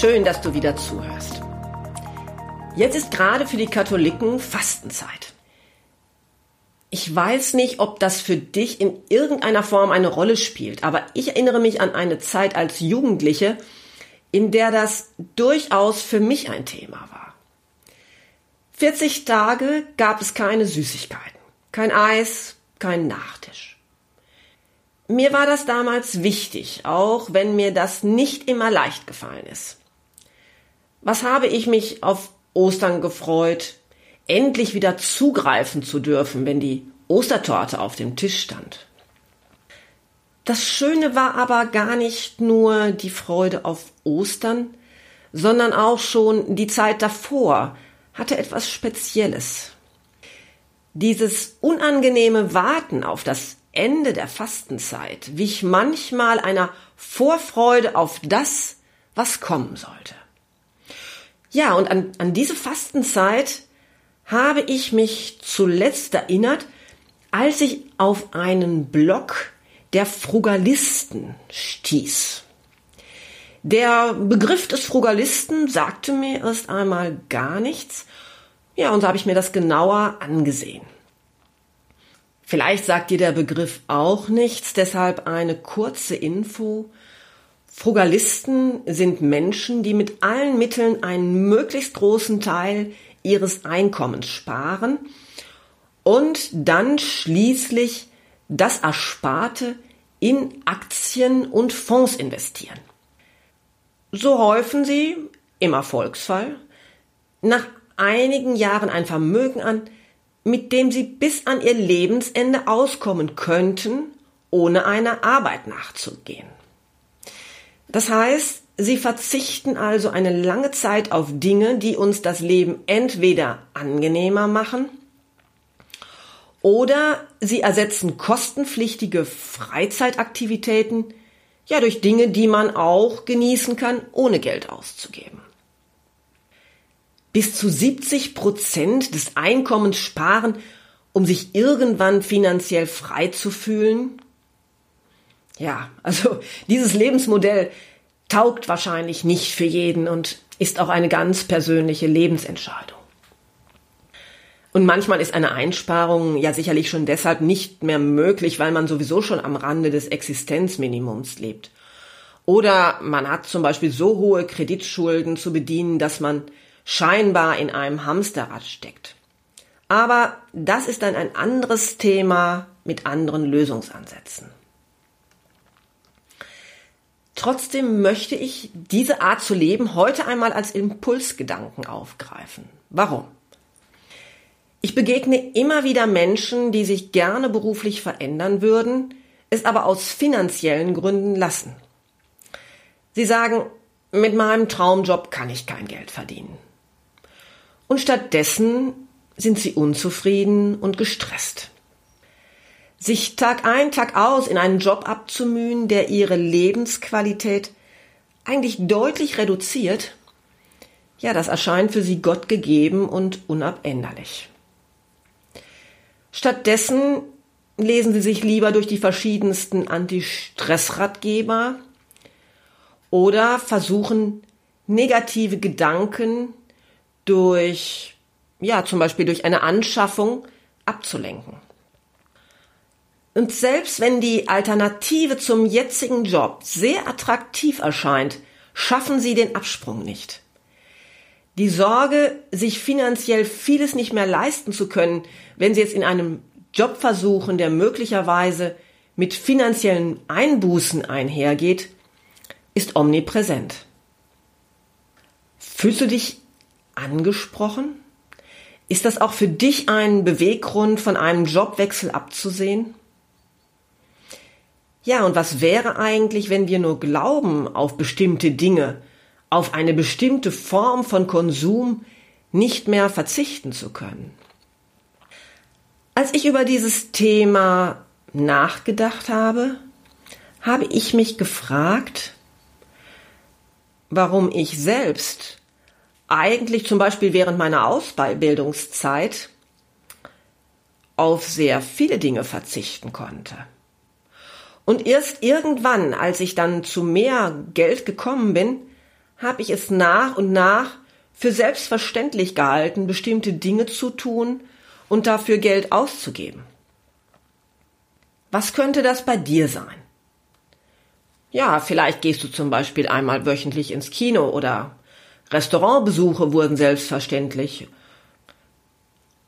Schön, dass du wieder zuhörst. Jetzt ist gerade für die Katholiken Fastenzeit. Ich weiß nicht, ob das für dich in irgendeiner Form eine Rolle spielt, aber ich erinnere mich an eine Zeit als Jugendliche, in der das durchaus für mich ein Thema war. 40 Tage gab es keine Süßigkeiten, kein Eis, kein Nachtisch. Mir war das damals wichtig, auch wenn mir das nicht immer leicht gefallen ist. Was habe ich mich auf Ostern gefreut, endlich wieder zugreifen zu dürfen, wenn die Ostertorte auf dem Tisch stand. Das Schöne war aber gar nicht nur die Freude auf Ostern, sondern auch schon die Zeit davor hatte etwas Spezielles. Dieses unangenehme Warten auf das Ende der Fastenzeit wich manchmal einer Vorfreude auf das, was kommen sollte. Ja, und an, an diese Fastenzeit habe ich mich zuletzt erinnert, als ich auf einen Blog der Frugalisten stieß. Der Begriff des Frugalisten sagte mir erst einmal gar nichts. Ja, und so habe ich mir das genauer angesehen. Vielleicht sagt dir der Begriff auch nichts, deshalb eine kurze Info. Frugalisten sind Menschen, die mit allen Mitteln einen möglichst großen Teil ihres Einkommens sparen und dann schließlich das Ersparte in Aktien und Fonds investieren. So häufen sie, im Erfolgsfall, nach einigen Jahren ein Vermögen an, mit dem sie bis an ihr Lebensende auskommen könnten, ohne einer Arbeit nachzugehen. Das heißt, sie verzichten also eine lange Zeit auf Dinge, die uns das Leben entweder angenehmer machen oder sie ersetzen kostenpflichtige Freizeitaktivitäten ja durch Dinge, die man auch genießen kann, ohne Geld auszugeben. Bis zu 70 Prozent des Einkommens sparen, um sich irgendwann finanziell frei zu fühlen, ja, also dieses Lebensmodell taugt wahrscheinlich nicht für jeden und ist auch eine ganz persönliche Lebensentscheidung. Und manchmal ist eine Einsparung ja sicherlich schon deshalb nicht mehr möglich, weil man sowieso schon am Rande des Existenzminimums lebt. Oder man hat zum Beispiel so hohe Kreditschulden zu bedienen, dass man scheinbar in einem Hamsterrad steckt. Aber das ist dann ein anderes Thema mit anderen Lösungsansätzen. Trotzdem möchte ich diese Art zu leben heute einmal als Impulsgedanken aufgreifen. Warum? Ich begegne immer wieder Menschen, die sich gerne beruflich verändern würden, es aber aus finanziellen Gründen lassen. Sie sagen, mit meinem Traumjob kann ich kein Geld verdienen. Und stattdessen sind sie unzufrieden und gestresst sich Tag ein, Tag aus in einen Job abzumühen, der ihre Lebensqualität eigentlich deutlich reduziert, ja, das erscheint für sie Gott gegeben und unabänderlich. Stattdessen lesen sie sich lieber durch die verschiedensten Anti-Stress-Ratgeber oder versuchen negative Gedanken durch, ja, zum Beispiel durch eine Anschaffung abzulenken. Und selbst wenn die Alternative zum jetzigen Job sehr attraktiv erscheint, schaffen sie den Absprung nicht. Die Sorge, sich finanziell vieles nicht mehr leisten zu können, wenn sie jetzt in einem Job versuchen, der möglicherweise mit finanziellen Einbußen einhergeht, ist omnipräsent. Fühlst du dich angesprochen? Ist das auch für dich ein Beweggrund, von einem Jobwechsel abzusehen? Ja, und was wäre eigentlich, wenn wir nur glauben auf bestimmte Dinge, auf eine bestimmte Form von Konsum nicht mehr verzichten zu können? Als ich über dieses Thema nachgedacht habe, habe ich mich gefragt, warum ich selbst eigentlich zum Beispiel während meiner Ausbildungszeit auf sehr viele Dinge verzichten konnte. Und erst irgendwann, als ich dann zu mehr Geld gekommen bin, habe ich es nach und nach für selbstverständlich gehalten, bestimmte Dinge zu tun und dafür Geld auszugeben. Was könnte das bei dir sein? Ja, vielleicht gehst du zum Beispiel einmal wöchentlich ins Kino oder Restaurantbesuche wurden selbstverständlich.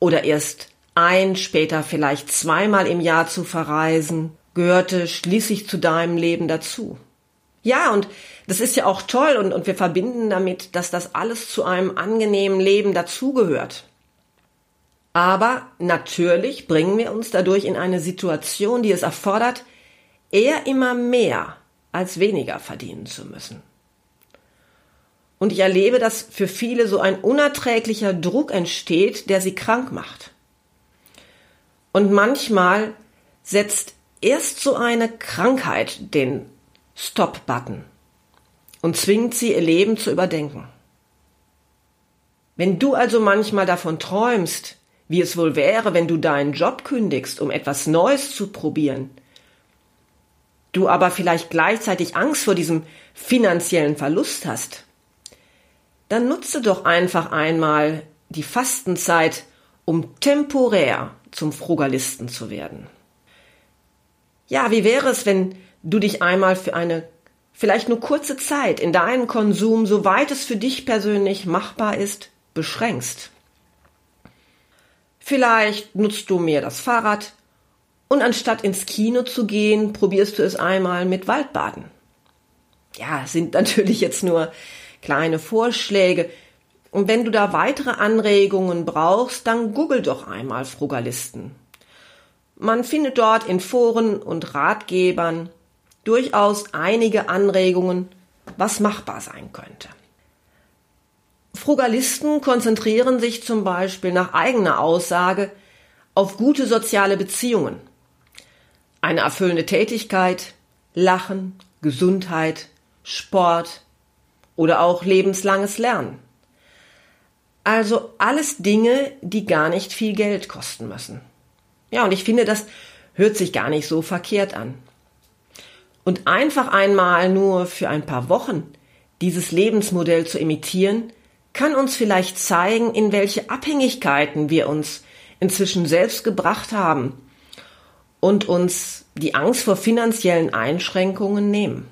Oder erst ein, später vielleicht zweimal im Jahr zu verreisen, gehörte schließlich zu deinem Leben dazu. Ja, und das ist ja auch toll und, und wir verbinden damit, dass das alles zu einem angenehmen Leben dazugehört. Aber natürlich bringen wir uns dadurch in eine Situation, die es erfordert, eher immer mehr als weniger verdienen zu müssen. Und ich erlebe, dass für viele so ein unerträglicher Druck entsteht, der sie krank macht. Und manchmal setzt erst so eine Krankheit den Stop-Button und zwingt sie, ihr Leben zu überdenken. Wenn du also manchmal davon träumst, wie es wohl wäre, wenn du deinen Job kündigst, um etwas Neues zu probieren, du aber vielleicht gleichzeitig Angst vor diesem finanziellen Verlust hast, dann nutze doch einfach einmal die Fastenzeit, um temporär zum Frugalisten zu werden. Ja, wie wäre es, wenn du dich einmal für eine vielleicht nur kurze Zeit in deinen Konsum, soweit es für dich persönlich machbar ist, beschränkst? Vielleicht nutzt du mehr das Fahrrad und anstatt ins Kino zu gehen, probierst du es einmal mit Waldbaden. Ja, sind natürlich jetzt nur kleine Vorschläge. Und wenn du da weitere Anregungen brauchst, dann google doch einmal Frugalisten. Man findet dort in Foren und Ratgebern durchaus einige Anregungen, was machbar sein könnte. Frugalisten konzentrieren sich zum Beispiel nach eigener Aussage auf gute soziale Beziehungen, eine erfüllende Tätigkeit, Lachen, Gesundheit, Sport oder auch lebenslanges Lernen. Also alles Dinge, die gar nicht viel Geld kosten müssen. Ja, und ich finde, das hört sich gar nicht so verkehrt an. Und einfach einmal nur für ein paar Wochen dieses Lebensmodell zu imitieren, kann uns vielleicht zeigen, in welche Abhängigkeiten wir uns inzwischen selbst gebracht haben und uns die Angst vor finanziellen Einschränkungen nehmen.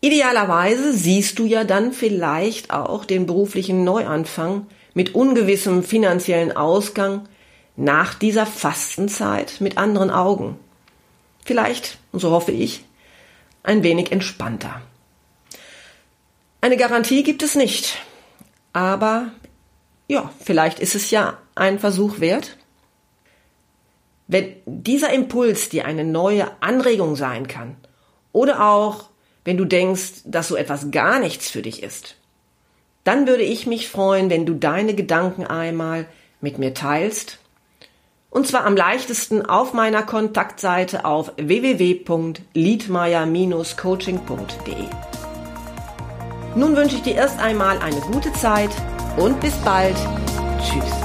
Idealerweise siehst du ja dann vielleicht auch den beruflichen Neuanfang mit ungewissem finanziellen Ausgang nach dieser Fastenzeit mit anderen Augen. Vielleicht, so hoffe ich, ein wenig entspannter. Eine Garantie gibt es nicht. Aber ja, vielleicht ist es ja ein Versuch wert. Wenn dieser Impuls dir eine neue Anregung sein kann oder auch wenn du denkst, dass so etwas gar nichts für dich ist, dann würde ich mich freuen, wenn du deine Gedanken einmal mit mir teilst. Und zwar am leichtesten auf meiner Kontaktseite auf www.liedmeier-coaching.de. Nun wünsche ich dir erst einmal eine gute Zeit und bis bald. Tschüss.